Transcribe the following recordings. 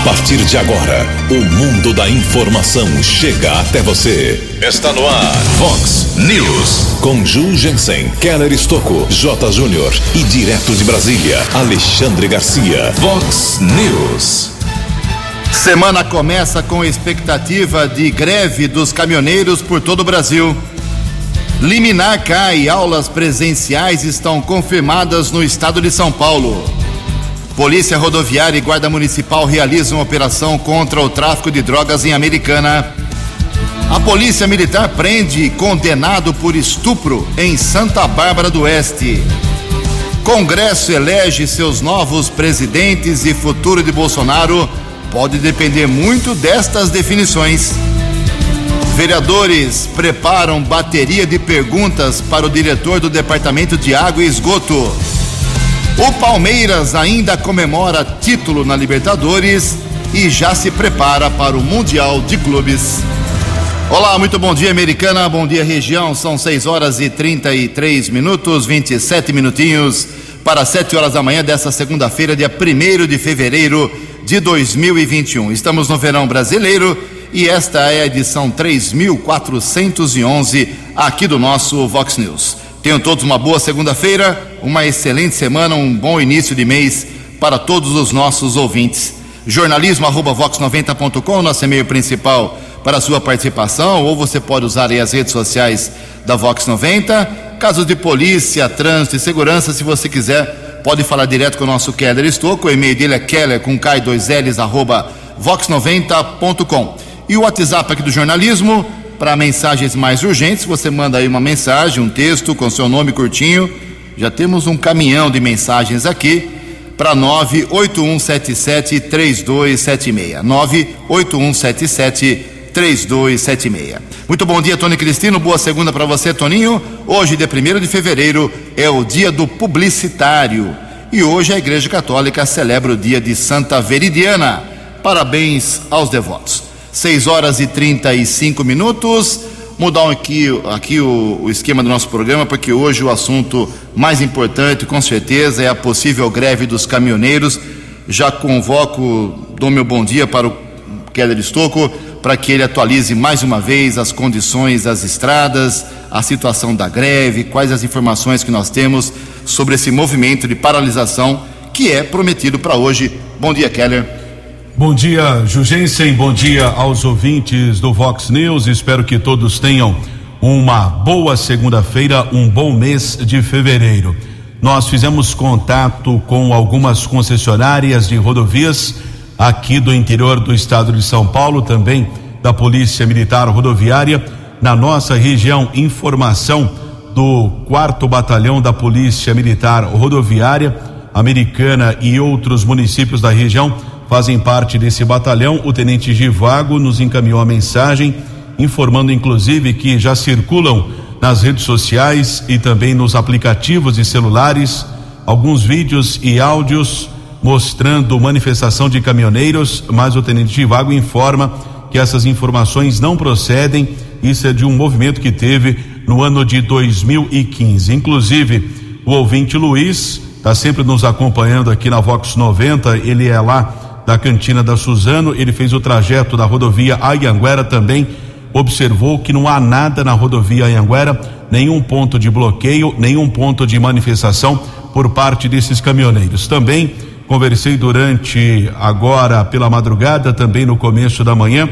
A partir de agora, o mundo da informação chega até você. Está no ar, Fox News. Com Ju Jensen, Keller Estocco, J. Júnior e direto de Brasília, Alexandre Garcia. Fox News. Semana começa com expectativa de greve dos caminhoneiros por todo o Brasil. Liminar cai aulas presenciais estão confirmadas no estado de São Paulo. Polícia Rodoviária e Guarda Municipal realizam operação contra o tráfico de drogas em Americana. A Polícia Militar prende condenado por estupro em Santa Bárbara do Oeste. Congresso elege seus novos presidentes e futuro de Bolsonaro pode depender muito destas definições. Vereadores preparam bateria de perguntas para o diretor do Departamento de Água e Esgoto. O Palmeiras ainda comemora título na Libertadores e já se prepara para o Mundial de Clubes. Olá, muito bom dia, americana. Bom dia, região. São 6 horas e 33 minutos, 27 minutinhos para 7 horas da manhã desta segunda-feira, dia 1 de fevereiro de 2021. Estamos no verão brasileiro e esta é a edição 3411 aqui do nosso Vox News. Tenham todos uma boa segunda-feira, uma excelente semana, um bom início de mês para todos os nossos ouvintes. Jornalismo arroba vox90.com, nosso e-mail principal para a sua participação, ou você pode usar aí as redes sociais da Vox 90. Casos de polícia, trânsito e segurança, se você quiser, pode falar direto com o nosso Keller Estouco. O e-mail dele é keller com K2Ls arroba vox90.com. E o WhatsApp aqui do jornalismo, para mensagens mais urgentes, você manda aí uma mensagem, um texto com seu nome curtinho. Já temos um caminhão de mensagens aqui para 98177 3276. 98177 3276. Muito bom dia, Tony Cristino. Boa segunda para você, Toninho. Hoje, dia 1 de fevereiro, é o dia do publicitário. E hoje a Igreja Católica celebra o dia de Santa Veridiana. Parabéns aos devotos. 6 horas e 35 minutos. Mudar aqui, aqui o, o, esquema do nosso programa, porque hoje o assunto mais importante, com certeza, é a possível greve dos caminhoneiros. Já convoco, dou meu bom dia para o Keller Estocco, para que ele atualize mais uma vez as condições das estradas, a situação da greve, quais as informações que nós temos sobre esse movimento de paralisação que é prometido para hoje. Bom dia, Keller. Bom dia, Jugensen. Bom dia aos ouvintes do Vox News. Espero que todos tenham uma boa segunda-feira, um bom mês de fevereiro. Nós fizemos contato com algumas concessionárias de rodovias aqui do interior do estado de São Paulo, também da Polícia Militar Rodoviária. Na nossa região, informação do quarto batalhão da Polícia Militar Rodoviária Americana e outros municípios da região fazem parte desse batalhão. O tenente Givago nos encaminhou a mensagem informando inclusive que já circulam nas redes sociais e também nos aplicativos de celulares alguns vídeos e áudios mostrando manifestação de caminhoneiros, mas o tenente Givago informa que essas informações não procedem. Isso é de um movimento que teve no ano de 2015. Inclusive, o ouvinte Luiz está sempre nos acompanhando aqui na Vox 90. Ele é lá da cantina da Suzano, ele fez o trajeto da rodovia Ayanguera também, observou que não há nada na rodovia Ayanguera, nenhum ponto de bloqueio, nenhum ponto de manifestação por parte desses caminhoneiros. Também conversei durante agora pela madrugada, também no começo da manhã,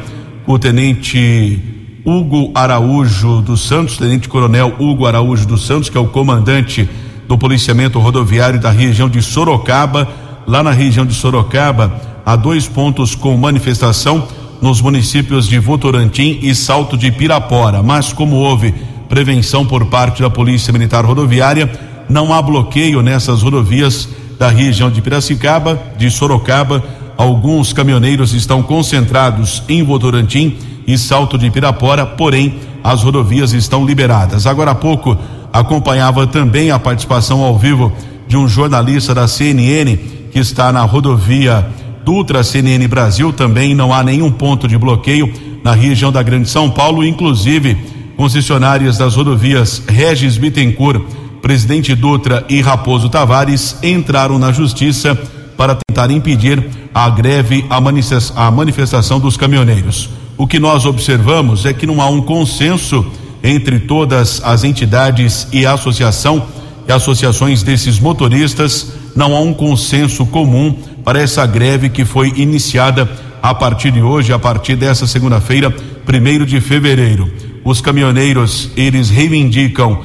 o tenente Hugo Araújo dos Santos, tenente coronel Hugo Araújo dos Santos, que é o comandante do policiamento rodoviário da região de Sorocaba, lá na região de Sorocaba, a dois pontos com manifestação nos municípios de Votorantim e Salto de Pirapora. Mas como houve prevenção por parte da Polícia Militar Rodoviária, não há bloqueio nessas rodovias da região de Piracicaba, de Sorocaba. Alguns caminhoneiros estão concentrados em Votorantim e Salto de Pirapora, porém as rodovias estão liberadas. Agora há pouco acompanhava também a participação ao vivo de um jornalista da CNN que está na rodovia Dutra CNN Brasil também não há nenhum ponto de bloqueio na região da Grande São Paulo, inclusive concessionárias das rodovias Regis Bittencourt, Presidente Dutra e Raposo Tavares entraram na justiça para tentar impedir a greve, a manifestação dos caminhoneiros. O que nós observamos é que não há um consenso entre todas as entidades e associação e associações desses motoristas, não há um consenso comum para essa greve que foi iniciada a partir de hoje, a partir dessa segunda-feira, primeiro de fevereiro. Os caminhoneiros, eles reivindicam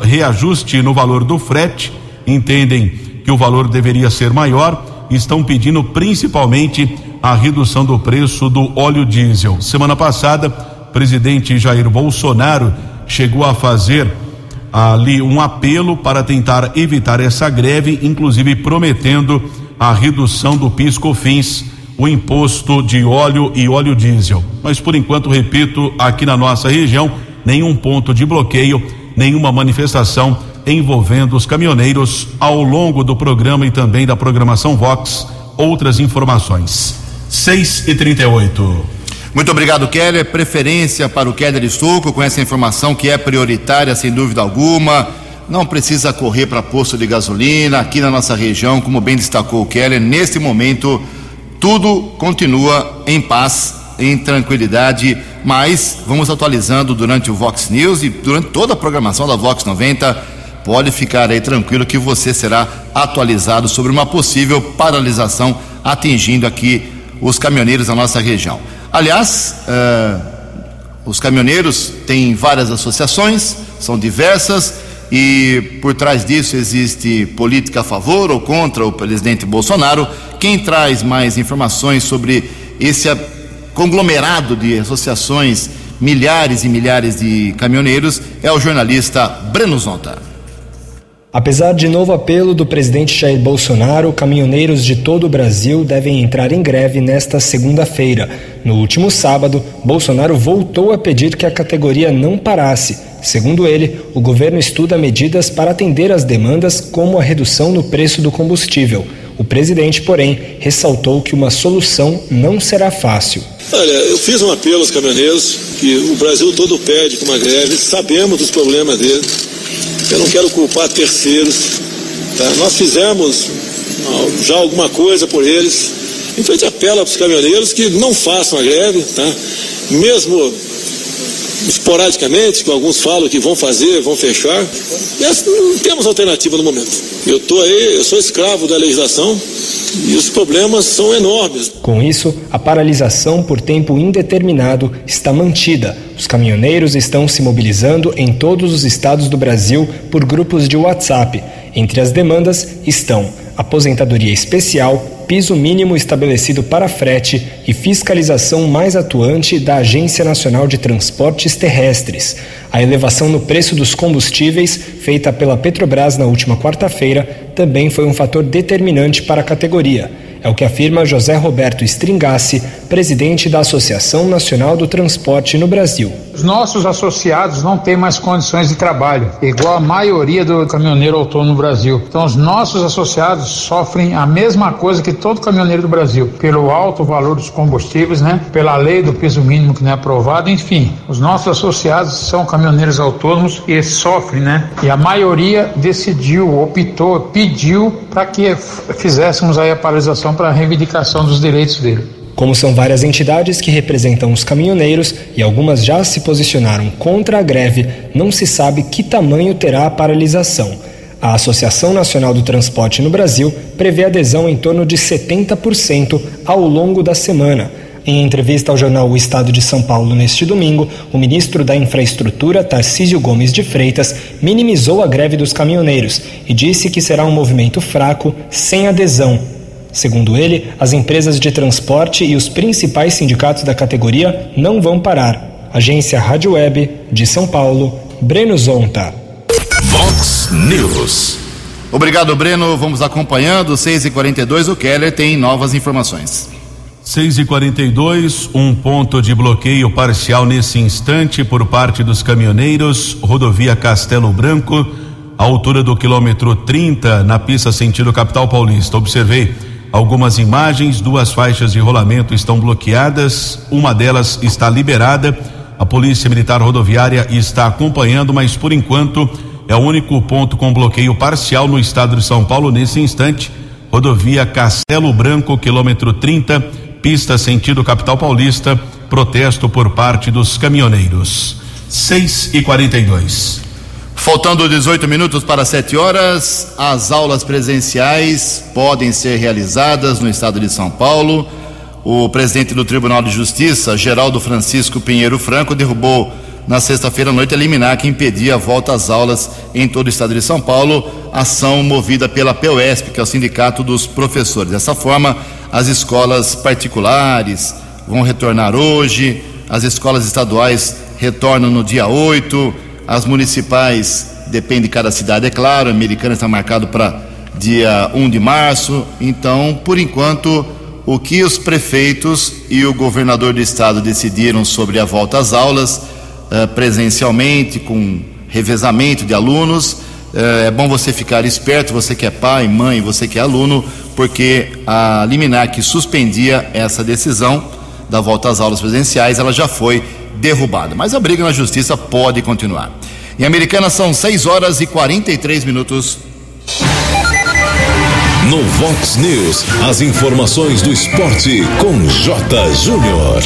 reajuste no valor do frete, entendem que o valor deveria ser maior, estão pedindo principalmente a redução do preço do óleo diesel. Semana passada, presidente Jair Bolsonaro chegou a fazer ali um apelo para tentar evitar essa greve, inclusive prometendo a redução do PIS/COFINS, o imposto de óleo e óleo diesel. Mas por enquanto, repito, aqui na nossa região, nenhum ponto de bloqueio, nenhuma manifestação envolvendo os caminhoneiros ao longo do programa e também da programação Vox. Outras informações. 6 e 38 muito obrigado, Keller. Preferência para o Keller Estouco, com essa informação que é prioritária, sem dúvida alguma. Não precisa correr para posto de gasolina. Aqui na nossa região, como bem destacou o Keller, neste momento tudo continua em paz, em tranquilidade, mas vamos atualizando durante o Vox News e durante toda a programação da Vox 90. Pode ficar aí tranquilo que você será atualizado sobre uma possível paralisação atingindo aqui os caminhoneiros da nossa região. Aliás, uh, os caminhoneiros têm várias associações, são diversas, e por trás disso existe política a favor ou contra o presidente Bolsonaro. Quem traz mais informações sobre esse conglomerado de associações, milhares e milhares de caminhoneiros, é o jornalista Breno Zonta. Apesar de novo apelo do presidente Jair Bolsonaro, caminhoneiros de todo o Brasil devem entrar em greve nesta segunda-feira. No último sábado, Bolsonaro voltou a pedir que a categoria não parasse. Segundo ele, o governo estuda medidas para atender às demandas, como a redução no preço do combustível. O presidente, porém, ressaltou que uma solução não será fácil. Olha, eu fiz um apelo aos caminhoneiros que o Brasil todo pede com uma greve, sabemos dos problemas deles eu não quero culpar terceiros. Tá? Nós fizemos já alguma coisa por eles. Então a gente apela para os caminhoneiros que não façam a greve, tá? mesmo esporadicamente, que alguns falam que vão fazer, vão fechar. Mas não temos alternativa no momento. Eu estou aí, eu sou escravo da legislação e os problemas são enormes. Com isso, a paralisação por tempo indeterminado está mantida. Os caminhoneiros estão se mobilizando em todos os estados do Brasil por grupos de WhatsApp. Entre as demandas estão aposentadoria especial, piso mínimo estabelecido para frete e fiscalização mais atuante da Agência Nacional de Transportes Terrestres. A elevação no preço dos combustíveis, feita pela Petrobras na última quarta-feira, também foi um fator determinante para a categoria. É o que afirma José Roberto Stringassi, presidente da Associação Nacional do Transporte no Brasil. Os nossos associados não têm mais condições de trabalho, igual a maioria do caminhoneiro autônomo no Brasil. Então, os nossos associados sofrem a mesma coisa que todo caminhoneiro do Brasil, pelo alto valor dos combustíveis, né? Pela lei do piso mínimo que não é aprovado, enfim. Os nossos associados são caminhoneiros autônomos e sofrem, né? E a maioria decidiu, optou, pediu para que fizéssemos aí a paralisação para a reivindicação dos direitos dele. Como são várias entidades que representam os caminhoneiros e algumas já se posicionaram contra a greve, não se sabe que tamanho terá a paralisação. A Associação Nacional do Transporte no Brasil prevê adesão em torno de 70% ao longo da semana. Em entrevista ao jornal O Estado de São Paulo neste domingo, o ministro da Infraestrutura, Tarcísio Gomes de Freitas, minimizou a greve dos caminhoneiros e disse que será um movimento fraco, sem adesão, Segundo ele, as empresas de transporte e os principais sindicatos da categoria não vão parar. Agência Rádio Web de São Paulo, Breno Zonta. Vox News. Obrigado, Breno. Vamos acompanhando. 6h42, o Keller tem novas informações. 6 e 42 um ponto de bloqueio parcial nesse instante por parte dos caminhoneiros, rodovia Castelo Branco, altura do quilômetro 30, na pista sentido capital paulista. Observei algumas imagens, duas faixas de rolamento estão bloqueadas, uma delas está liberada. A Polícia Militar Rodoviária está acompanhando, mas por enquanto é o único ponto com bloqueio parcial no estado de São Paulo nesse instante. rodovia Castelo Branco, quilômetro 30, pista sentido capital paulista, protesto por parte dos caminhoneiros. 6 e 42 Faltando 18 minutos para 7 horas, as aulas presenciais podem ser realizadas no estado de São Paulo. O presidente do Tribunal de Justiça, Geraldo Francisco Pinheiro Franco, derrubou na sexta-feira à noite a liminar que impedia a volta às aulas em todo o estado de São Paulo, ação movida pela POSP, que é o Sindicato dos Professores. Dessa forma, as escolas particulares vão retornar hoje, as escolas estaduais retornam no dia 8, as municipais, depende de cada cidade, é claro, a americana está marcado para dia 1 de março, então, por enquanto, o que os prefeitos e o governador do estado decidiram sobre a volta às aulas, uh, presencialmente, com revezamento de alunos, uh, é bom você ficar esperto, você que é pai, mãe, você que é aluno, porque a liminar que suspendia essa decisão da volta às aulas presenciais, ela já foi derrubada. Mas a briga na justiça pode continuar. Em Americana são 6 horas e 43 minutos. No Vox News, as informações do esporte com J. Júnior.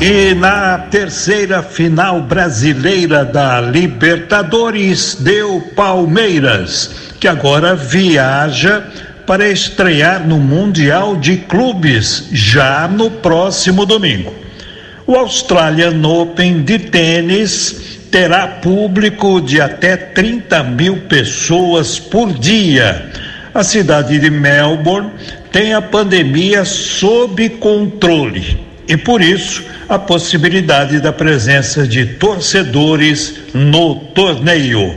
E na terceira final brasileira da Libertadores, deu Palmeiras, que agora viaja para estrear no Mundial de Clubes já no próximo domingo. O Australian Open de tênis terá público de até 30 mil pessoas por dia. A cidade de Melbourne tem a pandemia sob controle e, por isso, a possibilidade da presença de torcedores no torneio.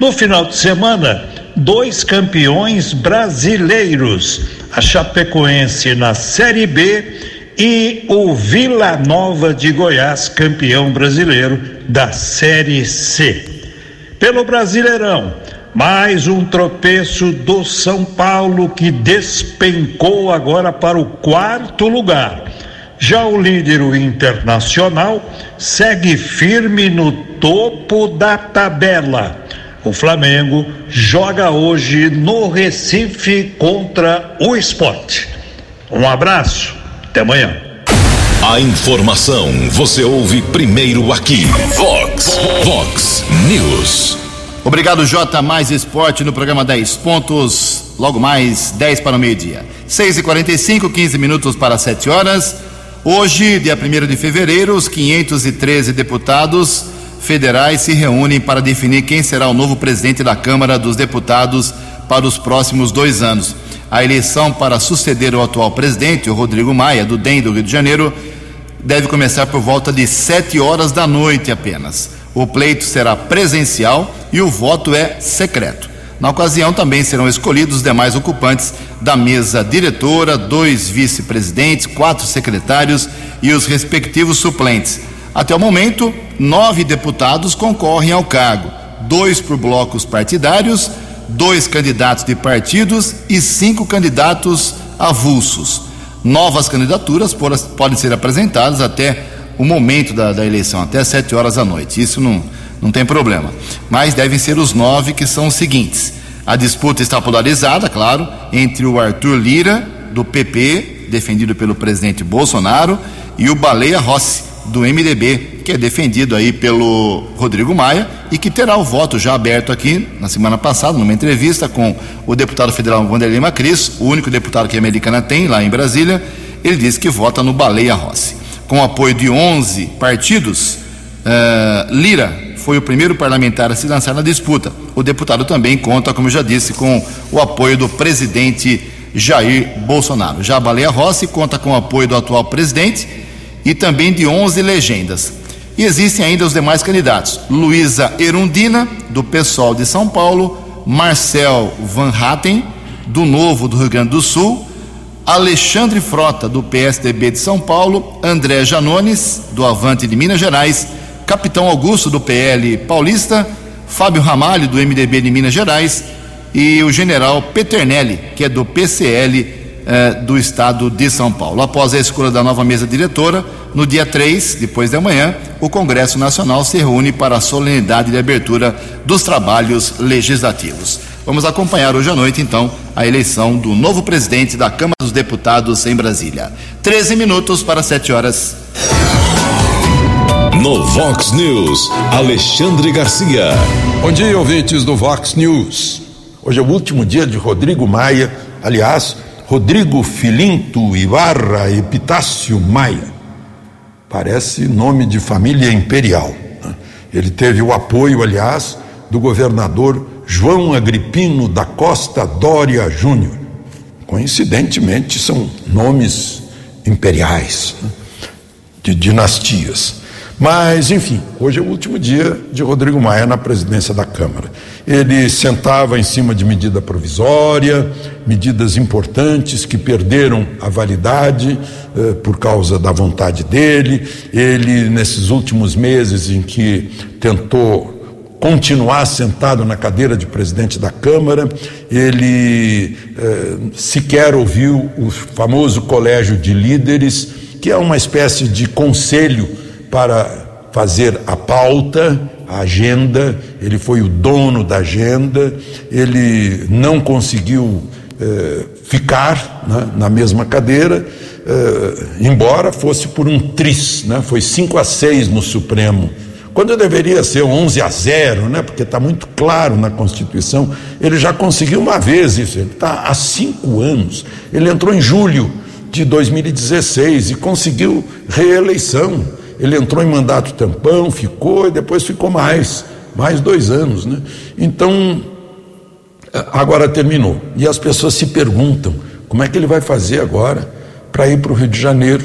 No final de semana, dois campeões brasileiros, a Chapecoense na Série B e o Vila Nova de Goiás, campeão brasileiro da Série C. Pelo Brasileirão, mais um tropeço do São Paulo que despencou agora para o quarto lugar. Já o líder o internacional segue firme no topo da tabela. O Flamengo joga hoje no Recife contra o esporte. Um abraço até amanhã. A informação você ouve primeiro aqui. Vox, Vox News. Obrigado, J. Mais Esporte no programa 10 pontos. Logo mais, 10 para o meio-dia. 6 e 45 15 minutos para 7 horas. Hoje, dia 1 de fevereiro, os 513 deputados federais se reúnem para definir quem será o novo presidente da Câmara dos Deputados para os próximos dois anos. A eleição para suceder o atual presidente, o Rodrigo Maia, do DEM do Rio de Janeiro, deve começar por volta de 7 horas da noite apenas. O pleito será presencial e o voto é secreto. Na ocasião, também serão escolhidos os demais ocupantes da mesa diretora, dois vice-presidentes, quatro secretários e os respectivos suplentes. Até o momento, nove deputados concorrem ao cargo: dois por blocos partidários dois candidatos de partidos e cinco candidatos avulsos. Novas candidaturas podem ser apresentadas até o momento da, da eleição, até sete horas da noite. Isso não, não tem problema. Mas devem ser os nove que são os seguintes. A disputa está polarizada, claro, entre o Arthur Lira, do PP, defendido pelo presidente Bolsonaro, e o Baleia Rossi, do MDB, que é defendido aí pelo Rodrigo Maia e que terá o voto já aberto aqui na semana passada, numa entrevista com o deputado federal Wanderlei Macris, o único deputado que a Americana tem lá em Brasília. Ele disse que vota no Baleia Rossi. Com apoio de 11 partidos, uh, Lira foi o primeiro parlamentar a se lançar na disputa. O deputado também conta, como eu já disse, com o apoio do presidente Jair Bolsonaro. Já a Baleia Rossi conta com o apoio do atual presidente e também de 11 legendas. E existem ainda os demais candidatos: Luísa Erundina, do PSOL de São Paulo, Marcel Van Hatten, do Novo do Rio Grande do Sul, Alexandre Frota, do PSDB de São Paulo, André Janones, do Avante de Minas Gerais, Capitão Augusto, do PL Paulista, Fábio Ramalho, do MDB de Minas Gerais, e o general Peternelli, que é do PCL eh, do estado de São Paulo. Após a escolha da nova mesa diretora, no dia 3, depois de amanhã, o Congresso Nacional se reúne para a solenidade de abertura dos trabalhos legislativos. Vamos acompanhar hoje à noite, então, a eleição do novo presidente da Câmara dos Deputados em Brasília. 13 minutos para 7 horas. No Vox News, Alexandre Garcia. Bom dia, ouvintes do Vox News. Hoje é o último dia de Rodrigo Maia, aliás, Rodrigo Filinto Ibarra Epitácio Maia. Parece nome de família imperial. Né? Ele teve o apoio, aliás, do governador João Agripino da Costa Dória Júnior. Coincidentemente, são nomes imperiais, né? de dinastias. Mas, enfim, hoje é o último dia de Rodrigo Maia na presidência da Câmara. Ele sentava em cima de medida provisória, medidas importantes que perderam a validade eh, por causa da vontade dele. Ele, nesses últimos meses em que tentou continuar sentado na cadeira de presidente da Câmara, ele eh, sequer ouviu o famoso colégio de líderes, que é uma espécie de conselho para fazer a pauta, a agenda, ele foi o dono da agenda, ele não conseguiu eh, ficar né, na mesma cadeira, eh, embora fosse por um tris, né, foi 5 a 6 no Supremo. Quando deveria ser 11 a 0, né, porque está muito claro na Constituição, ele já conseguiu uma vez isso, ele está há cinco anos. Ele entrou em julho de 2016 e conseguiu reeleição ele entrou em mandato tampão, ficou e depois ficou mais, mais dois anos. Né? Então, agora terminou. E as pessoas se perguntam: como é que ele vai fazer agora para ir para o Rio de Janeiro,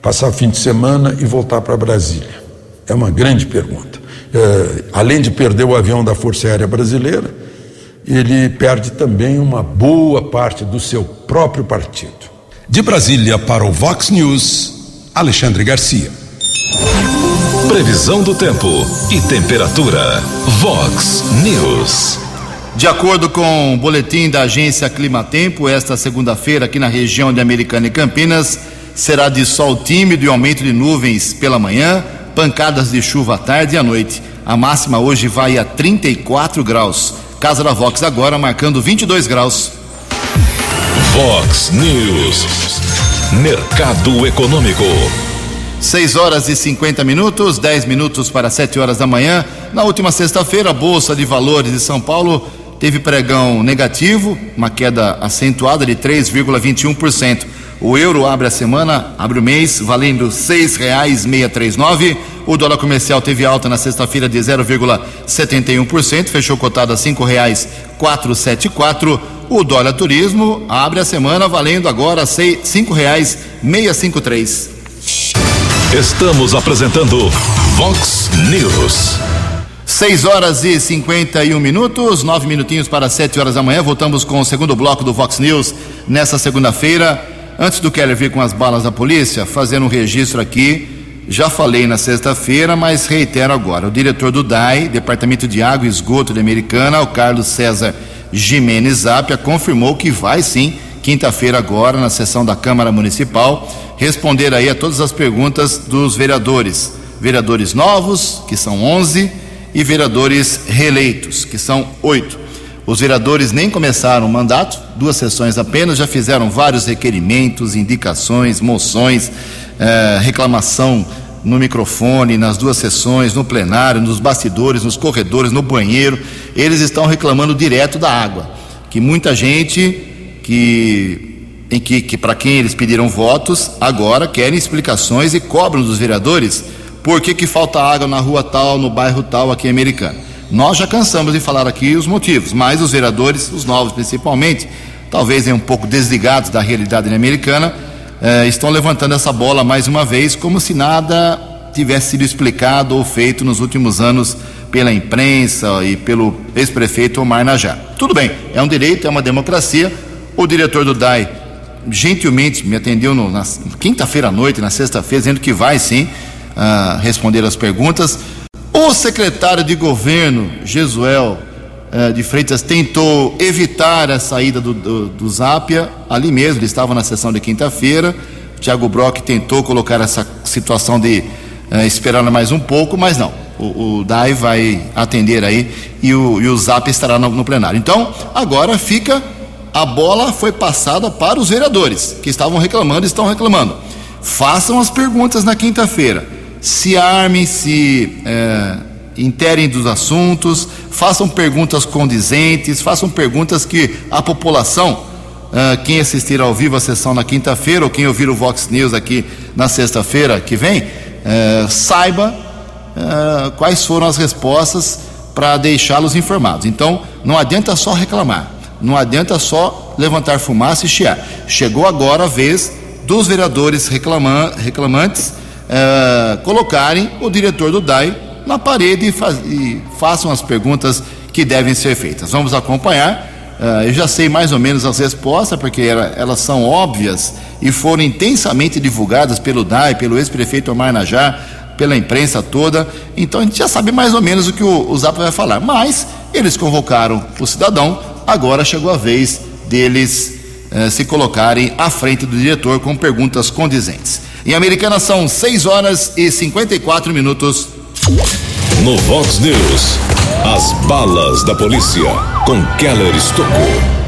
passar fim de semana e voltar para Brasília? É uma grande pergunta. É, além de perder o avião da Força Aérea Brasileira, ele perde também uma boa parte do seu próprio partido. De Brasília para o Vox News, Alexandre Garcia. Previsão do tempo e temperatura. Vox News. De acordo com o boletim da agência Climatempo, esta segunda-feira aqui na região de Americana e Campinas será de sol tímido e aumento de nuvens pela manhã, pancadas de chuva à tarde e à noite. A máxima hoje vai a 34 graus. Casa da Vox agora marcando 22 graus. Vox News. Mercado Econômico. 6 horas e 50 minutos, 10 minutos para 7 horas da manhã. Na última sexta-feira, a Bolsa de Valores de São Paulo teve pregão negativo, uma queda acentuada de 3,21%. O euro abre a semana, abre o mês, valendo R$ 6,639. O dólar comercial teve alta na sexta-feira de 0,71%, fechou cotado a R$ 5,474. O dólar turismo abre a semana valendo agora R$ 5,653. Estamos apresentando Vox News. 6 horas e 51 minutos, nove minutinhos para 7 horas da manhã. Voltamos com o segundo bloco do Vox News nessa segunda-feira. Antes do Keller vir com as balas da polícia, fazendo um registro aqui. Já falei na sexta-feira, mas reitero agora. O diretor do DAI, Departamento de Água e Esgoto de Americana, o Carlos César Jimenez Zapia, confirmou que vai sim, quinta-feira agora, na sessão da Câmara Municipal, responder aí a todas as perguntas dos vereadores. Vereadores novos, que são 11, e vereadores reeleitos, que são oito. Os vereadores nem começaram o mandato, duas sessões apenas, já fizeram vários requerimentos, indicações, moções, eh, reclamação no microfone, nas duas sessões, no plenário, nos bastidores, nos corredores, no banheiro. Eles estão reclamando direto da água, que muita gente que em que, que para quem eles pediram votos, agora querem explicações e cobram dos vereadores por que, que falta água na rua tal, no bairro tal, aqui em Americana. Nós já cansamos de falar aqui os motivos, mas os vereadores, os novos principalmente, talvez um pouco desligados da realidade americana, eh, estão levantando essa bola mais uma vez, como se nada tivesse sido explicado ou feito nos últimos anos pela imprensa e pelo ex-prefeito Omar Najá. Tudo bem, é um direito, é uma democracia. O diretor do DAI gentilmente me atendeu no, na quinta-feira à noite, na sexta-feira, dizendo que vai sim uh, responder as perguntas. O secretário de governo, Jesuel, uh, de Freitas tentou evitar a saída do, do, do Zápia ali mesmo, ele estava na sessão de quinta-feira. Tiago Brock tentou colocar essa situação de uh, esperar mais um pouco, mas não. O, o DAI vai atender aí e o, e o Zap estará no, no plenário. Então, agora fica. A bola foi passada para os vereadores que estavam reclamando e estão reclamando. Façam as perguntas na quinta-feira. Se armem, se é, interem dos assuntos, façam perguntas condizentes, façam perguntas que a população, é, quem assistir ao vivo a sessão na quinta-feira ou quem ouvir o Vox News aqui na sexta-feira que vem, é, saiba uh, quais foram as respostas para deixá-los informados. Então, não adianta só reclamar, não adianta só levantar fumaça e chiar. Chegou agora a vez dos vereadores reclama reclamantes uh, colocarem o diretor do DAI na parede e, faz, e, façam as perguntas que devem ser feitas. Vamos acompanhar. Uh, eu já sei mais ou menos as respostas, porque era, elas são óbvias e foram intensamente divulgadas pelo DAI, pelo ex-prefeito Omar Najar, pela imprensa toda. Então a gente já sabe mais ou menos o que o, o Zap vai falar. Mas eles convocaram o cidadão, agora chegou a vez deles eh, se colocarem à frente do diretor com perguntas condizentes. Em Americana são 6 horas e 54 minutos. No Vox News, as balas da polícia com Keller Estocou.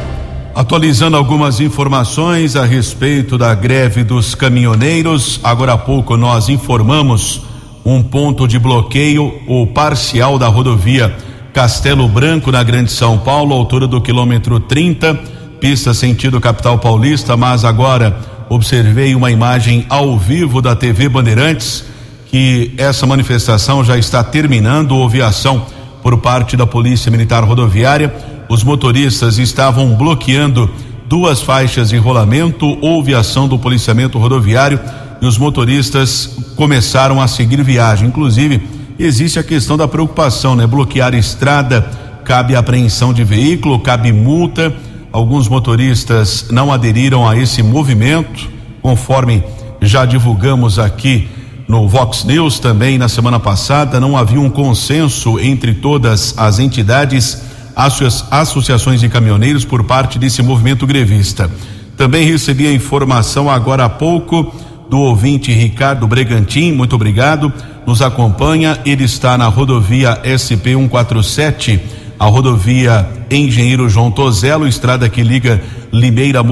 Atualizando algumas informações a respeito da greve dos caminhoneiros, agora há pouco nós informamos um ponto de bloqueio, o parcial da rodovia Castelo Branco, na Grande São Paulo, altura do quilômetro 30, pista sentido capital paulista, mas agora observei uma imagem ao vivo da TV Bandeirantes que essa manifestação já está terminando, houve ação por parte da Polícia Militar Rodoviária. Os motoristas estavam bloqueando duas faixas de rolamento, houve ação do policiamento rodoviário e os motoristas começaram a seguir viagem. Inclusive, existe a questão da preocupação, né? Bloquear estrada, cabe apreensão de veículo, cabe multa. Alguns motoristas não aderiram a esse movimento, conforme já divulgamos aqui no Vox News também na semana passada, não havia um consenso entre todas as entidades, associações de caminhoneiros por parte desse movimento grevista. Também recebi a informação agora há pouco do ouvinte Ricardo Bregantim, muito obrigado. Nos acompanha, ele está na rodovia SP 147, a rodovia Engenheiro João Tozelo, estrada que liga Limeira a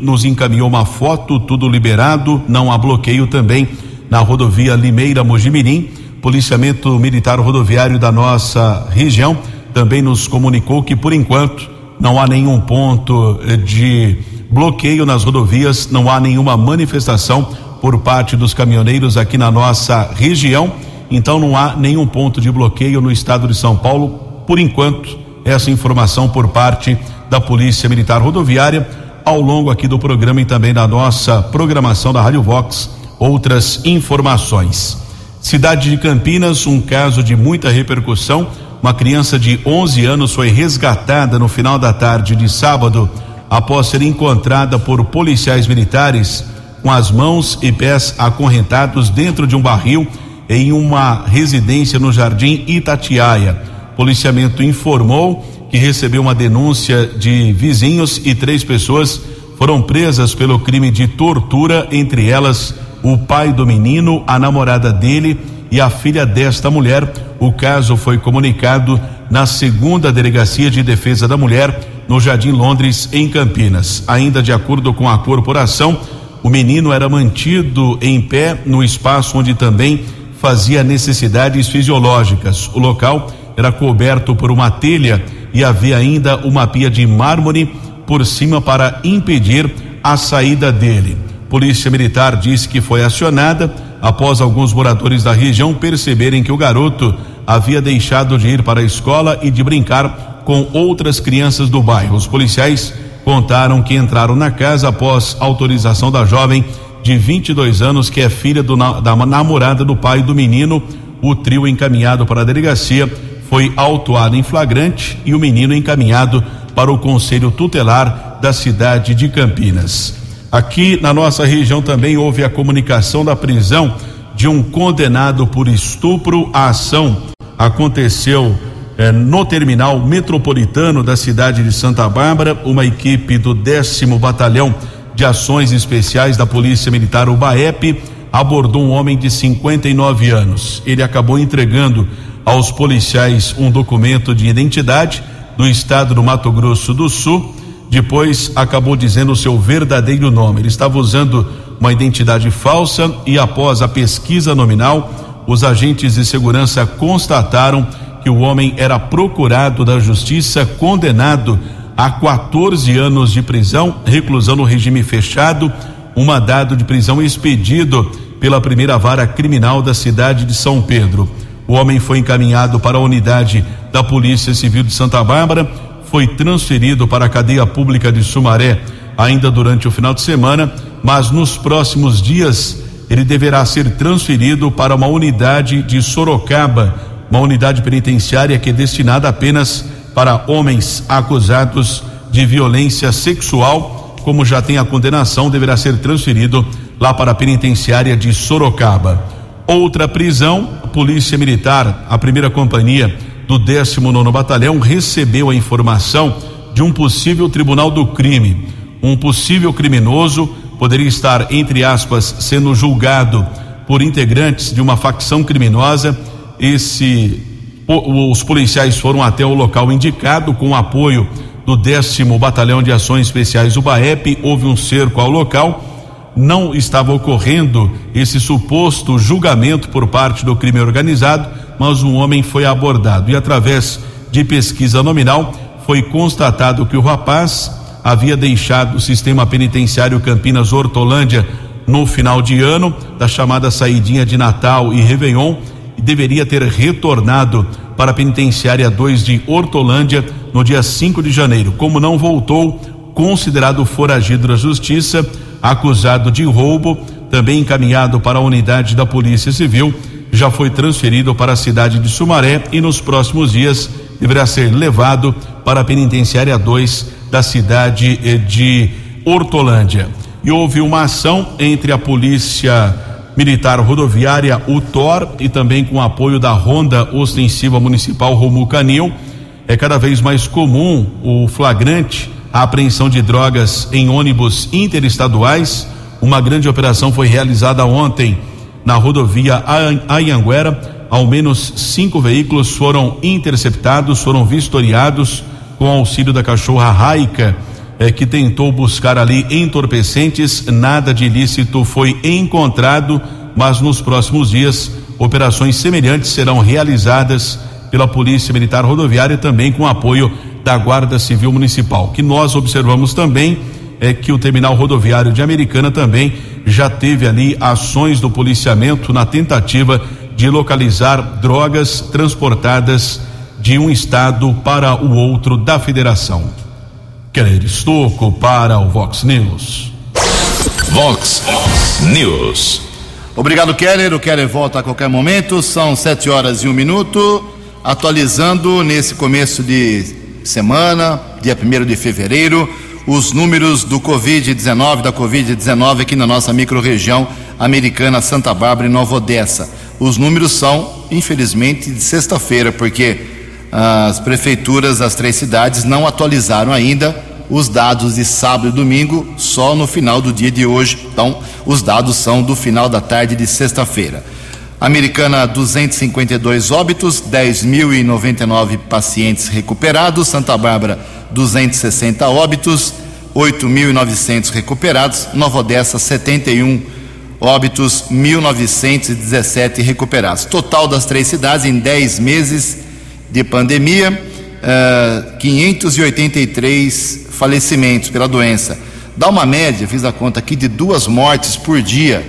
nos encaminhou uma foto, tudo liberado, não há bloqueio também na rodovia Limeira Mojimirim. Policiamento Militar Rodoviário da nossa região também nos comunicou que por enquanto não há nenhum ponto de bloqueio nas rodovias, não há nenhuma manifestação por parte dos caminhoneiros aqui na nossa região. Então não há nenhum ponto de bloqueio no estado de São Paulo, por enquanto. Essa informação por parte da Polícia Militar Rodoviária ao longo aqui do programa e também da nossa programação da Rádio Vox, outras informações. Cidade de Campinas, um caso de muita repercussão. Uma criança de 11 anos foi resgatada no final da tarde de sábado após ser encontrada por policiais militares com as mãos e pés acorrentados dentro de um barril em uma residência no Jardim Itatiaia. Policiamento informou que recebeu uma denúncia de vizinhos e três pessoas foram presas pelo crime de tortura, entre elas o pai do menino, a namorada dele e a filha desta mulher. O caso foi comunicado na segunda delegacia de defesa da mulher no Jardim Londres, em Campinas. Ainda de acordo com a corporação, o menino era mantido em pé no espaço onde também fazia necessidades fisiológicas. O local era coberto por uma telha e havia ainda uma pia de mármore por cima para impedir a saída dele. Polícia Militar disse que foi acionada após alguns moradores da região perceberem que o garoto havia deixado de ir para a escola e de brincar com outras crianças do bairro. Os policiais contaram que entraram na casa após autorização da jovem de 22 anos, que é filha do, da namorada do pai do menino. O trio encaminhado para a delegacia foi autuado em flagrante e o menino encaminhado para o conselho tutelar da cidade de Campinas. Aqui na nossa região também houve a comunicação da prisão de um condenado por estupro. A ação aconteceu eh, no terminal metropolitano da cidade de Santa Bárbara, uma equipe do décimo batalhão de ações especiais da Polícia Militar, BAEP, abordou um homem de 59 anos. Ele acabou entregando aos policiais um documento de identidade do estado do Mato Grosso do Sul. Depois acabou dizendo o seu verdadeiro nome. Ele estava usando uma identidade falsa e após a pesquisa nominal, os agentes de segurança constataram que o homem era procurado da justiça, condenado a 14 anos de prisão, reclusão no regime fechado, um mandado de prisão expedido pela primeira vara criminal da cidade de São Pedro. O homem foi encaminhado para a unidade da Polícia Civil de Santa Bárbara, foi transferido para a cadeia pública de Sumaré ainda durante o final de semana, mas nos próximos dias ele deverá ser transferido para uma unidade de Sorocaba, uma unidade penitenciária que é destinada apenas para homens acusados de violência sexual, como já tem a condenação, deverá ser transferido lá para a penitenciária de Sorocaba. Outra prisão, a Polícia Militar, a primeira companhia do 19 Batalhão, recebeu a informação de um possível tribunal do crime. Um possível criminoso poderia estar, entre aspas, sendo julgado por integrantes de uma facção criminosa. Esse os policiais foram até o local indicado com apoio do décimo Batalhão de Ações Especiais do BAEP. Houve um cerco ao local. Não estava ocorrendo esse suposto julgamento por parte do crime organizado, mas um homem foi abordado e através de pesquisa nominal foi constatado que o rapaz havia deixado o sistema penitenciário Campinas Hortolândia no final de ano, da chamada saidinha de Natal e Réveillon, deveria ter retornado para a penitenciária 2 de Hortolândia no dia 5 de janeiro. Como não voltou, considerado foragido da justiça, acusado de roubo, também encaminhado para a unidade da Polícia Civil, já foi transferido para a cidade de Sumaré e nos próximos dias deverá ser levado para a penitenciária 2 da cidade eh, de Hortolândia. E houve uma ação entre a polícia Militar Rodoviária, o TOR, e também com apoio da Ronda Ostensiva Municipal Romu Canil. É cada vez mais comum o flagrante, a apreensão de drogas em ônibus interestaduais. Uma grande operação foi realizada ontem na rodovia Ayanguera. Ao menos cinco veículos foram interceptados, foram vistoriados com auxílio da cachorra Raica é, que tentou buscar ali entorpecentes, nada de ilícito foi encontrado, mas nos próximos dias operações semelhantes serão realizadas pela Polícia Militar Rodoviária também com apoio da Guarda Civil Municipal. Que nós observamos também é que o terminal rodoviário de Americana também já teve ali ações do policiamento na tentativa de localizar drogas transportadas de um estado para o outro da federação. Keller Estocco para o Vox News. Vox News. Obrigado, Keller. O Keller volta a qualquer momento. São sete horas e um minuto. Atualizando nesse começo de semana, dia 1 de fevereiro, os números do Covid-19, da Covid-19 aqui na nossa microrregião americana Santa Bárbara e Nova Odessa. Os números são, infelizmente, de sexta-feira, porque as prefeituras das três cidades não atualizaram ainda os dados de sábado e domingo, só no final do dia de hoje. Então, os dados são do final da tarde de sexta-feira. Americana, 252 óbitos, 10.099 pacientes recuperados. Santa Bárbara, 260 óbitos, 8.900 recuperados. Nova Odessa, 71 óbitos, 1.917 recuperados. Total das três cidades em 10 meses de pandemia, uh, eh, 583 falecimentos pela doença. Dá uma média, fiz a conta aqui, de duas mortes por dia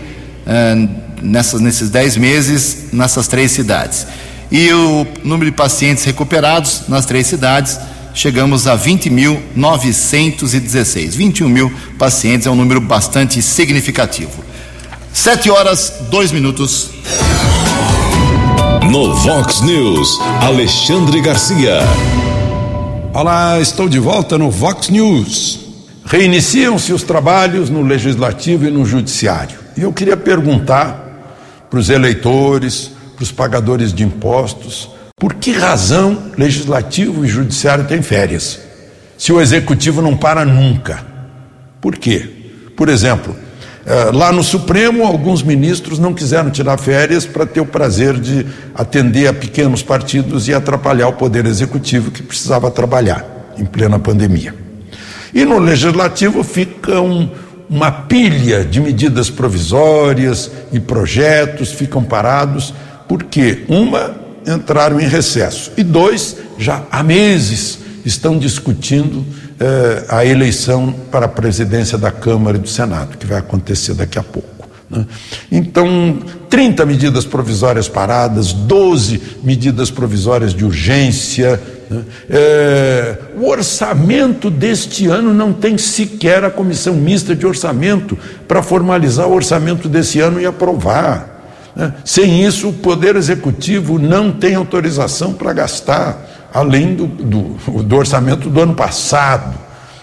uh, nessas, nesses 10 meses nessas três cidades. E o número de pacientes recuperados nas três cidades, chegamos a 20.916. 21 mil pacientes é um número bastante significativo. Sete horas, dois minutos. No Vox News, Alexandre Garcia. Olá, estou de volta no Vox News. Reiniciam-se os trabalhos no Legislativo e no Judiciário. E eu queria perguntar para os eleitores, para os pagadores de impostos, Por que razão legislativo e judiciário têm férias? Se o executivo não para nunca. Por quê? Por exemplo, lá no Supremo, alguns ministros não quiseram tirar férias para ter o prazer de atender a pequenos partidos e atrapalhar o poder executivo que precisava trabalhar em plena pandemia. E no legislativo fica um, uma pilha de medidas provisórias e projetos ficam parados, porque uma entraram em recesso e dois já há meses estão discutindo eh, a eleição para a presidência da Câmara e do Senado, que vai acontecer daqui a pouco. Né? Então, 30 medidas provisórias paradas, 12 medidas provisórias de urgência. Né? Eh, o orçamento deste ano não tem sequer a comissão mista de orçamento para formalizar o orçamento desse ano e aprovar. Né? Sem isso, o Poder Executivo não tem autorização para gastar além do, do, do, orçamento do ano passado.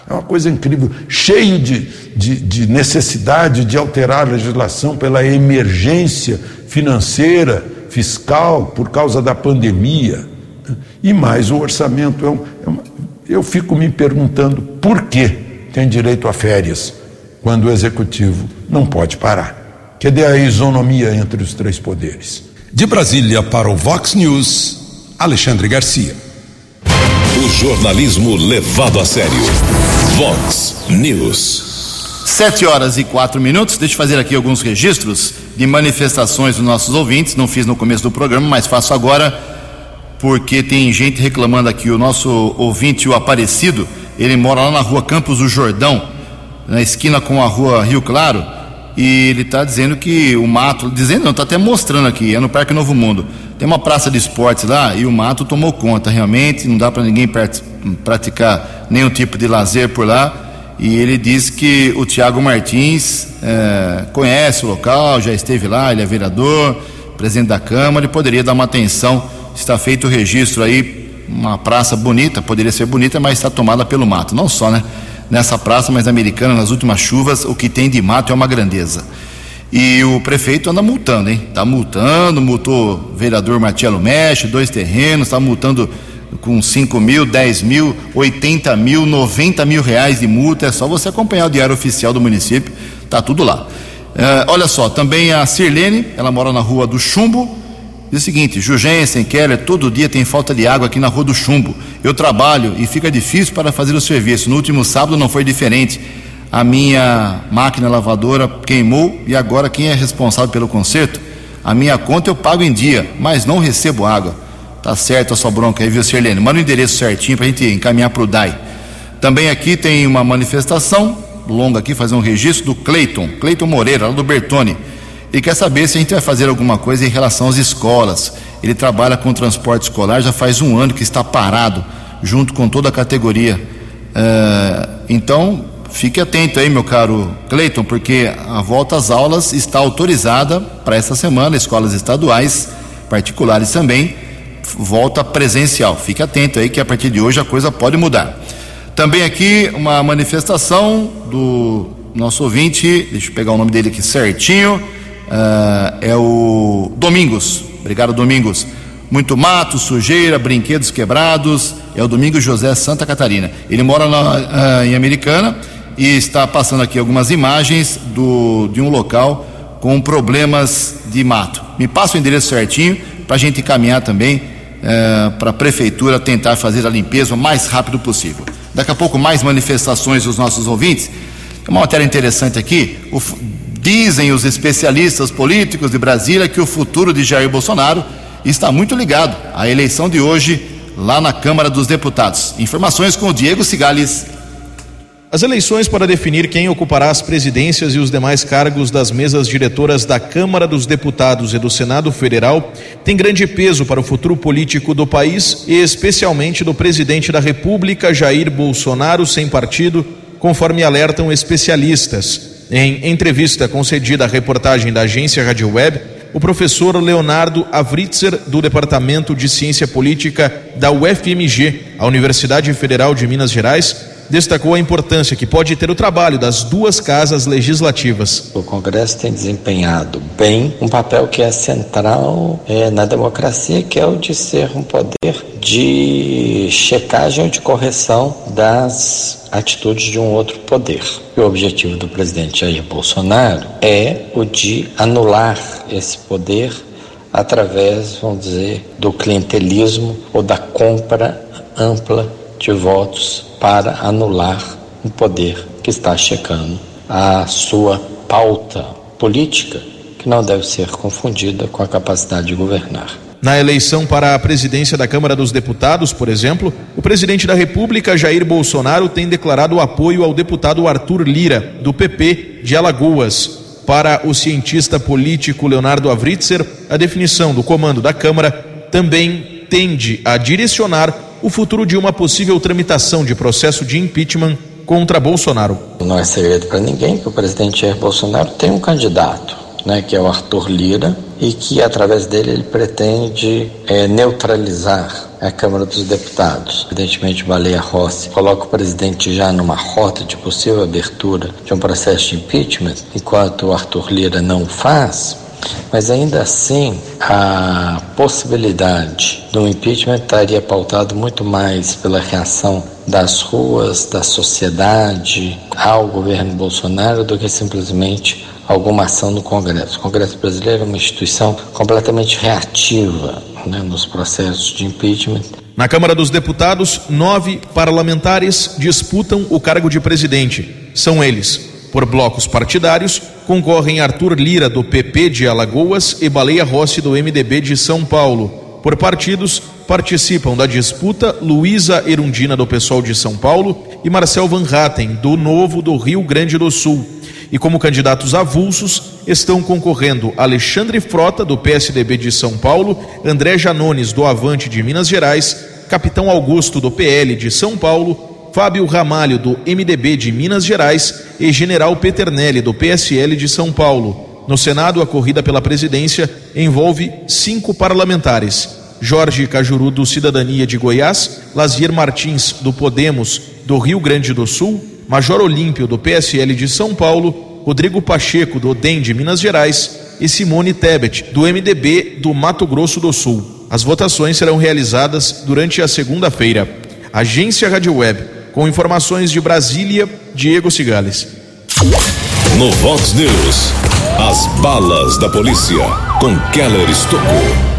É uma coisa incrível, cheio de, de, de necessidade de alterar a legislação pela emergência financeira, fiscal, por causa da pandemia. E mais o orçamento. É, um, é uma, eu fico me perguntando por que tem direito a férias quando o executivo não pode parar. Cadê a isonomia entre os três poderes? De Brasília para o Vox News, Alexandre Garcia. O jornalismo levado a sério. Vox News. Sete horas e quatro minutos. Deixa eu fazer aqui alguns registros de manifestações dos nossos ouvintes. Não fiz no começo do programa, mas faço agora, porque tem gente reclamando aqui. O nosso ouvinte, o Aparecido, ele mora lá na rua Campos do Jordão, na esquina com a rua Rio Claro. E ele está dizendo que o mato, dizendo não, está até mostrando aqui, é no Parque Novo Mundo tem uma praça de esportes lá e o mato tomou conta, realmente, não dá para ninguém praticar nenhum tipo de lazer por lá. E ele diz que o Tiago Martins é, conhece o local, já esteve lá, ele é vereador, presidente da Câmara, e poderia dar uma atenção. Está feito o registro aí, uma praça bonita, poderia ser bonita, mas está tomada pelo mato. Não só, né? Nessa praça, mas americana, nas últimas chuvas, o que tem de mato é uma grandeza. E o prefeito anda multando, hein? Tá multando, multou o vereador Marcelo Mexe, dois terrenos, está multando com 5 mil, 10 mil, 80 mil, 90 mil reais de multa. É só você acompanhar o diário oficial do município, tá tudo lá. É, olha só, também a Sirlene, ela mora na rua do Chumbo. Diz o seguinte: Jugensen, Keller, todo dia tem falta de água aqui na rua do Chumbo. Eu trabalho e fica difícil para fazer o serviço. No último sábado não foi diferente a minha máquina lavadora queimou e agora quem é responsável pelo conserto? A minha conta eu pago em dia, mas não recebo água. Tá certo a sua bronca aí, viu, Sirlene? Manda o endereço certinho para a gente encaminhar para o DAI. Também aqui tem uma manifestação longa aqui, fazer um registro do Cleiton, Cleiton Moreira, lá do Bertone. Ele quer saber se a gente vai fazer alguma coisa em relação às escolas. Ele trabalha com transporte escolar, já faz um ano que está parado, junto com toda a categoria. Uh, então, Fique atento aí, meu caro Cleiton, porque a volta às aulas está autorizada para essa semana, escolas estaduais, particulares também, volta presencial. Fique atento aí que a partir de hoje a coisa pode mudar. Também aqui uma manifestação do nosso ouvinte, deixa eu pegar o nome dele aqui certinho, uh, é o Domingos. Obrigado, Domingos. Muito mato, sujeira, brinquedos quebrados. É o Domingos José Santa Catarina. Ele mora na, uh, em Americana e está passando aqui algumas imagens do, de um local com problemas de mato. Me passa o endereço certinho para a gente encaminhar também é, para a prefeitura tentar fazer a limpeza o mais rápido possível. Daqui a pouco mais manifestações dos nossos ouvintes. Uma matéria interessante aqui. O, dizem os especialistas políticos de Brasília que o futuro de Jair Bolsonaro está muito ligado à eleição de hoje lá na Câmara dos Deputados. Informações com o Diego Cigales. As eleições para definir quem ocupará as presidências e os demais cargos das mesas diretoras da Câmara dos Deputados e do Senado Federal têm grande peso para o futuro político do país e especialmente do presidente da República, Jair Bolsonaro, sem partido, conforme alertam especialistas. Em entrevista concedida à reportagem da agência Rádio Web, o professor Leonardo Avritzer, do Departamento de Ciência Política da UFMG, a Universidade Federal de Minas Gerais, destacou a importância que pode ter o trabalho das duas casas legislativas. O Congresso tem desempenhado bem um papel que é central é, na democracia, que é o de ser um poder de checagem ou de correção das atitudes de um outro poder. E o objetivo do presidente Jair Bolsonaro é o de anular esse poder através, vamos dizer, do clientelismo ou da compra ampla de votos para anular um poder que está checando a sua pauta política, que não deve ser confundida com a capacidade de governar. Na eleição para a presidência da Câmara dos Deputados, por exemplo, o presidente da República, Jair Bolsonaro, tem declarado apoio ao deputado Arthur Lira, do PP de Alagoas. Para o cientista político Leonardo Avritzer, a definição do comando da Câmara também tende a direcionar o futuro de uma possível tramitação de processo de impeachment contra Bolsonaro. Não é segredo para ninguém que o presidente Jair Bolsonaro tem um candidato, né, que é o Arthur Lira, e que através dele ele pretende é, neutralizar a Câmara dos Deputados. Evidentemente, Baleia Rossi coloca o presidente já numa rota de possível abertura de um processo de impeachment, enquanto o Arthur Lira não faz. Mas ainda assim, a possibilidade do impeachment estaria pautado muito mais pela reação das ruas, da sociedade ao governo Bolsonaro do que simplesmente alguma ação no Congresso. O Congresso brasileiro é uma instituição completamente reativa né, nos processos de impeachment. Na Câmara dos Deputados, nove parlamentares disputam o cargo de presidente. São eles por blocos partidários, concorrem Arthur Lira, do PP de Alagoas, e Baleia Rossi, do MDB de São Paulo. Por partidos, participam da disputa Luísa Erundina, do PSOL de São Paulo, e Marcel Van Hatten, do Novo do Rio Grande do Sul. E como candidatos avulsos estão concorrendo Alexandre Frota, do PSDB de São Paulo, André Janones, do Avante de Minas Gerais, Capitão Augusto, do PL de São Paulo, Fábio Ramalho, do MDB de Minas Gerais, e General Peternelli, do PSL de São Paulo. No Senado, a corrida pela presidência envolve cinco parlamentares: Jorge Cajuru, do Cidadania de Goiás, Lazier Martins, do Podemos, do Rio Grande do Sul, Major Olímpio, do PSL de São Paulo, Rodrigo Pacheco, do DEM de Minas Gerais e Simone Tebet, do MDB do Mato Grosso do Sul. As votações serão realizadas durante a segunda-feira. Agência Rádio Web com informações de Brasília, Diego Cigales. No Vox News, as balas da polícia com Keller Estocou.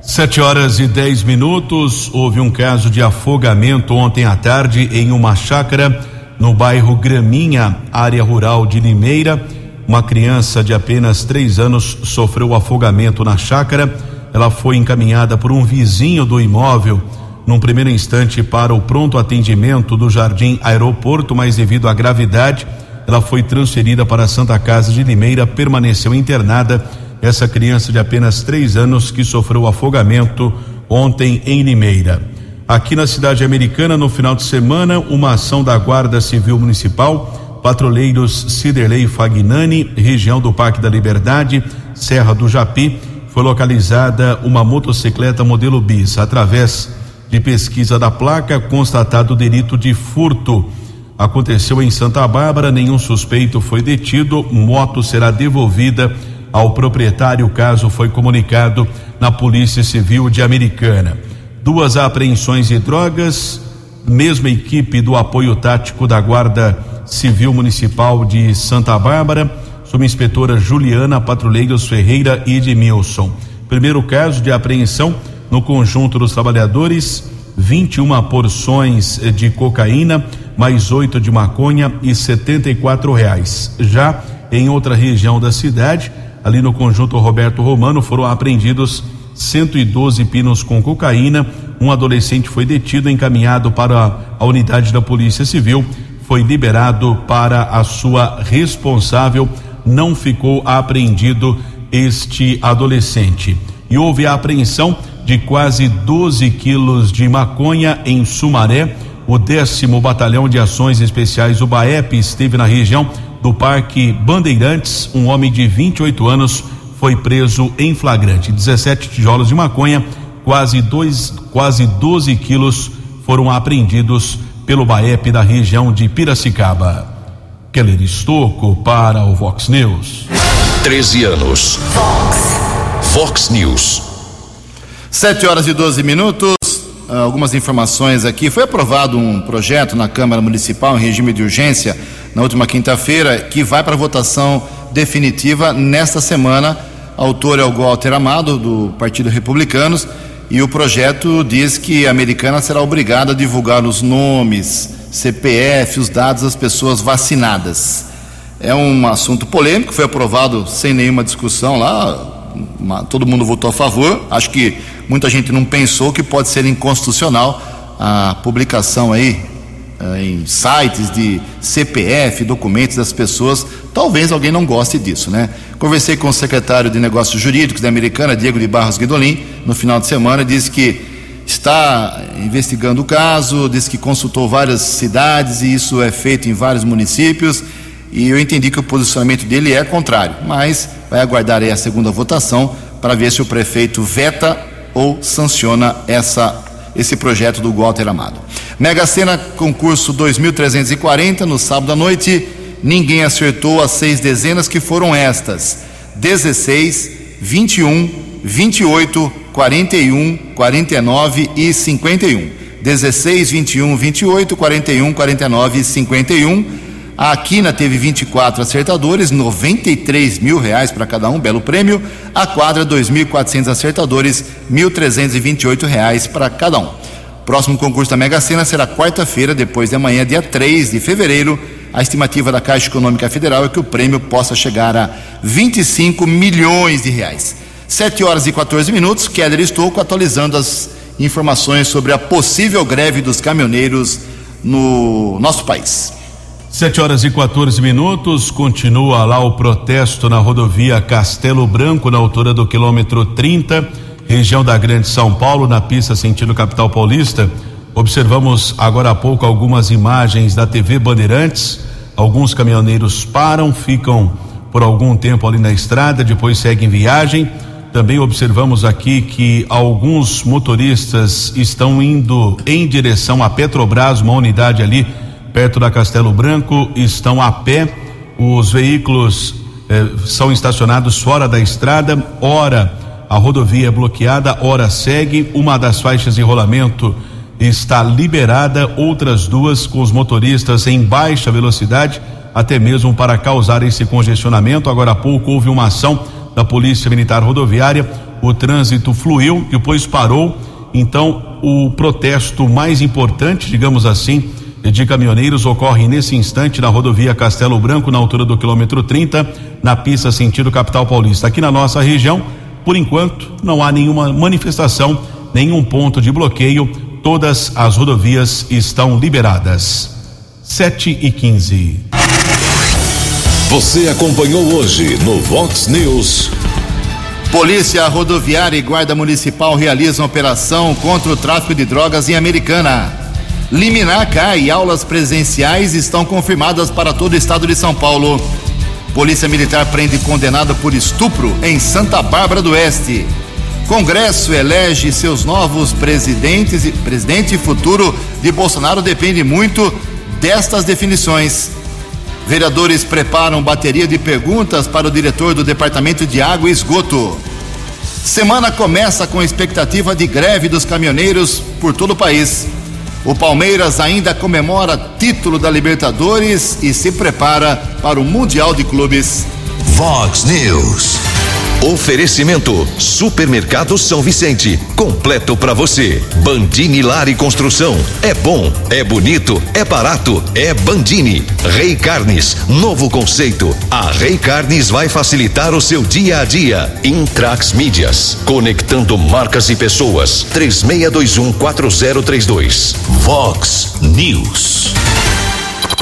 Sete horas e dez minutos. Houve um caso de afogamento ontem à tarde em uma chácara no bairro Graminha, área rural de Limeira. Uma criança de apenas três anos sofreu afogamento na chácara. Ela foi encaminhada por um vizinho do imóvel num primeiro instante para o pronto atendimento do Jardim Aeroporto, mas devido à gravidade, ela foi transferida para a Santa Casa de Limeira, permaneceu internada. Essa criança de apenas três anos que sofreu afogamento ontem em Limeira. Aqui na cidade americana, no final de semana, uma ação da Guarda Civil Municipal, patrulheiros Ciderley Fagnani, região do Parque da Liberdade, Serra do Japi, foi localizada uma motocicleta modelo bis. Através de pesquisa da placa, constatado o delito de furto. Aconteceu em Santa Bárbara, nenhum suspeito foi detido, moto será devolvida ao proprietário. O caso foi comunicado na Polícia Civil de Americana. Duas apreensões de drogas, mesma equipe do apoio tático da Guarda Civil Municipal de Santa Bárbara, sob inspetora Juliana, patrulheiros Ferreira e Edmilson. Primeiro caso de apreensão no conjunto dos trabalhadores, 21 porções de cocaína, mais oito de maconha e 74 reais. Já em outra região da cidade, ali no conjunto Roberto Romano, foram apreendidos 112 pinos com cocaína. Um adolescente foi detido, encaminhado para a unidade da Polícia Civil, foi liberado para a sua responsável. Não ficou apreendido este adolescente. E houve a apreensão de quase 12 quilos de maconha em Sumaré. O décimo Batalhão de Ações Especiais, o BAEP, esteve na região do Parque Bandeirantes. Um homem de 28 anos foi preso em flagrante. 17 tijolos de maconha, quase, dois, quase 12 quilos foram apreendidos pelo BAEP da região de Piracicaba. Keller Estocco para o Vox News. 13 anos. Vox. Vox News. 7 horas e 12 minutos. Algumas informações aqui. Foi aprovado um projeto na Câmara Municipal em regime de urgência na última quinta-feira que vai para votação definitiva nesta semana. Autor é o Walter Amado, do Partido Republicanos, e o projeto diz que a americana será obrigada a divulgar os nomes, CPF, os dados das pessoas vacinadas. É um assunto polêmico, foi aprovado sem nenhuma discussão lá, todo mundo votou a favor. Acho que muita gente não pensou que pode ser inconstitucional a publicação aí uh, em sites de CPF, documentos das pessoas. Talvez alguém não goste disso, né? Conversei com o secretário de Negócios Jurídicos da Americana, Diego de Barros Guidolin, no final de semana, e disse que está investigando o caso, disse que consultou várias cidades e isso é feito em vários municípios. E eu entendi que o posicionamento dele é contrário, mas vai aguardar aí a segunda votação para ver se o prefeito veta ou sanciona essa, esse projeto do Walter Amado. Mega Sena concurso 2340 no sábado à noite. Ninguém acertou as seis dezenas que foram estas: 16, 21, 28, 41, 49 e 51. 16, 21, 28, 41, 49 e 51. A Quina teve 24 acertadores, 93 mil reais para cada um, belo prêmio. A quadra, 2.400 acertadores, 1.328 reais para cada um. Próximo concurso da Mega Sena será quarta-feira, depois de amanhã, dia 3 de fevereiro. A estimativa da Caixa Econômica Federal é que o prêmio possa chegar a 25 milhões de reais. 7 horas e 14 minutos, Keller Estouco atualizando as informações sobre a possível greve dos caminhoneiros no nosso país. 7 horas e 14 minutos, continua lá o protesto na rodovia Castelo Branco, na altura do quilômetro 30, região da Grande São Paulo, na pista sentido capital paulista. Observamos agora há pouco algumas imagens da TV Bandeirantes. Alguns caminhoneiros param, ficam por algum tempo ali na estrada, depois seguem viagem. Também observamos aqui que alguns motoristas estão indo em direção a Petrobras, uma unidade ali perto da Castelo Branco, estão a pé. Os veículos eh, são estacionados fora da estrada. Ora, a rodovia é bloqueada, ora segue. Uma das faixas de rolamento está liberada, outras duas com os motoristas em baixa velocidade, até mesmo para causar esse congestionamento. Agora há pouco houve uma ação da Polícia Militar Rodoviária, o trânsito fluiu, depois parou. Então, o protesto mais importante, digamos assim, de caminhoneiros ocorre nesse instante na rodovia Castelo Branco, na altura do quilômetro 30, na pista sentido capital paulista. Aqui na nossa região, por enquanto, não há nenhuma manifestação, nenhum ponto de bloqueio, todas as rodovias estão liberadas. 7 e 15. Você acompanhou hoje no Vox News. Polícia Rodoviária e Guarda Municipal realizam operação contra o tráfico de drogas em Americana. Liminar cai e aulas presenciais estão confirmadas para todo o estado de São Paulo. Polícia Militar prende condenado por estupro em Santa Bárbara do Oeste. Congresso elege seus novos presidentes e presidente futuro de Bolsonaro depende muito destas definições. Vereadores preparam bateria de perguntas para o diretor do Departamento de Água e Esgoto. Semana começa com expectativa de greve dos caminhoneiros por todo o país. O Palmeiras ainda comemora título da Libertadores e se prepara para o Mundial de Clubes. Vox News. Oferecimento Supermercado São Vicente, completo para você. Bandini Lar e Construção, é bom, é bonito, é barato, é Bandini. Rei Carnes, novo conceito. A Rei Carnes vai facilitar o seu dia a dia. Intrax Mídias, conectando marcas e pessoas. 36214032. Vox News.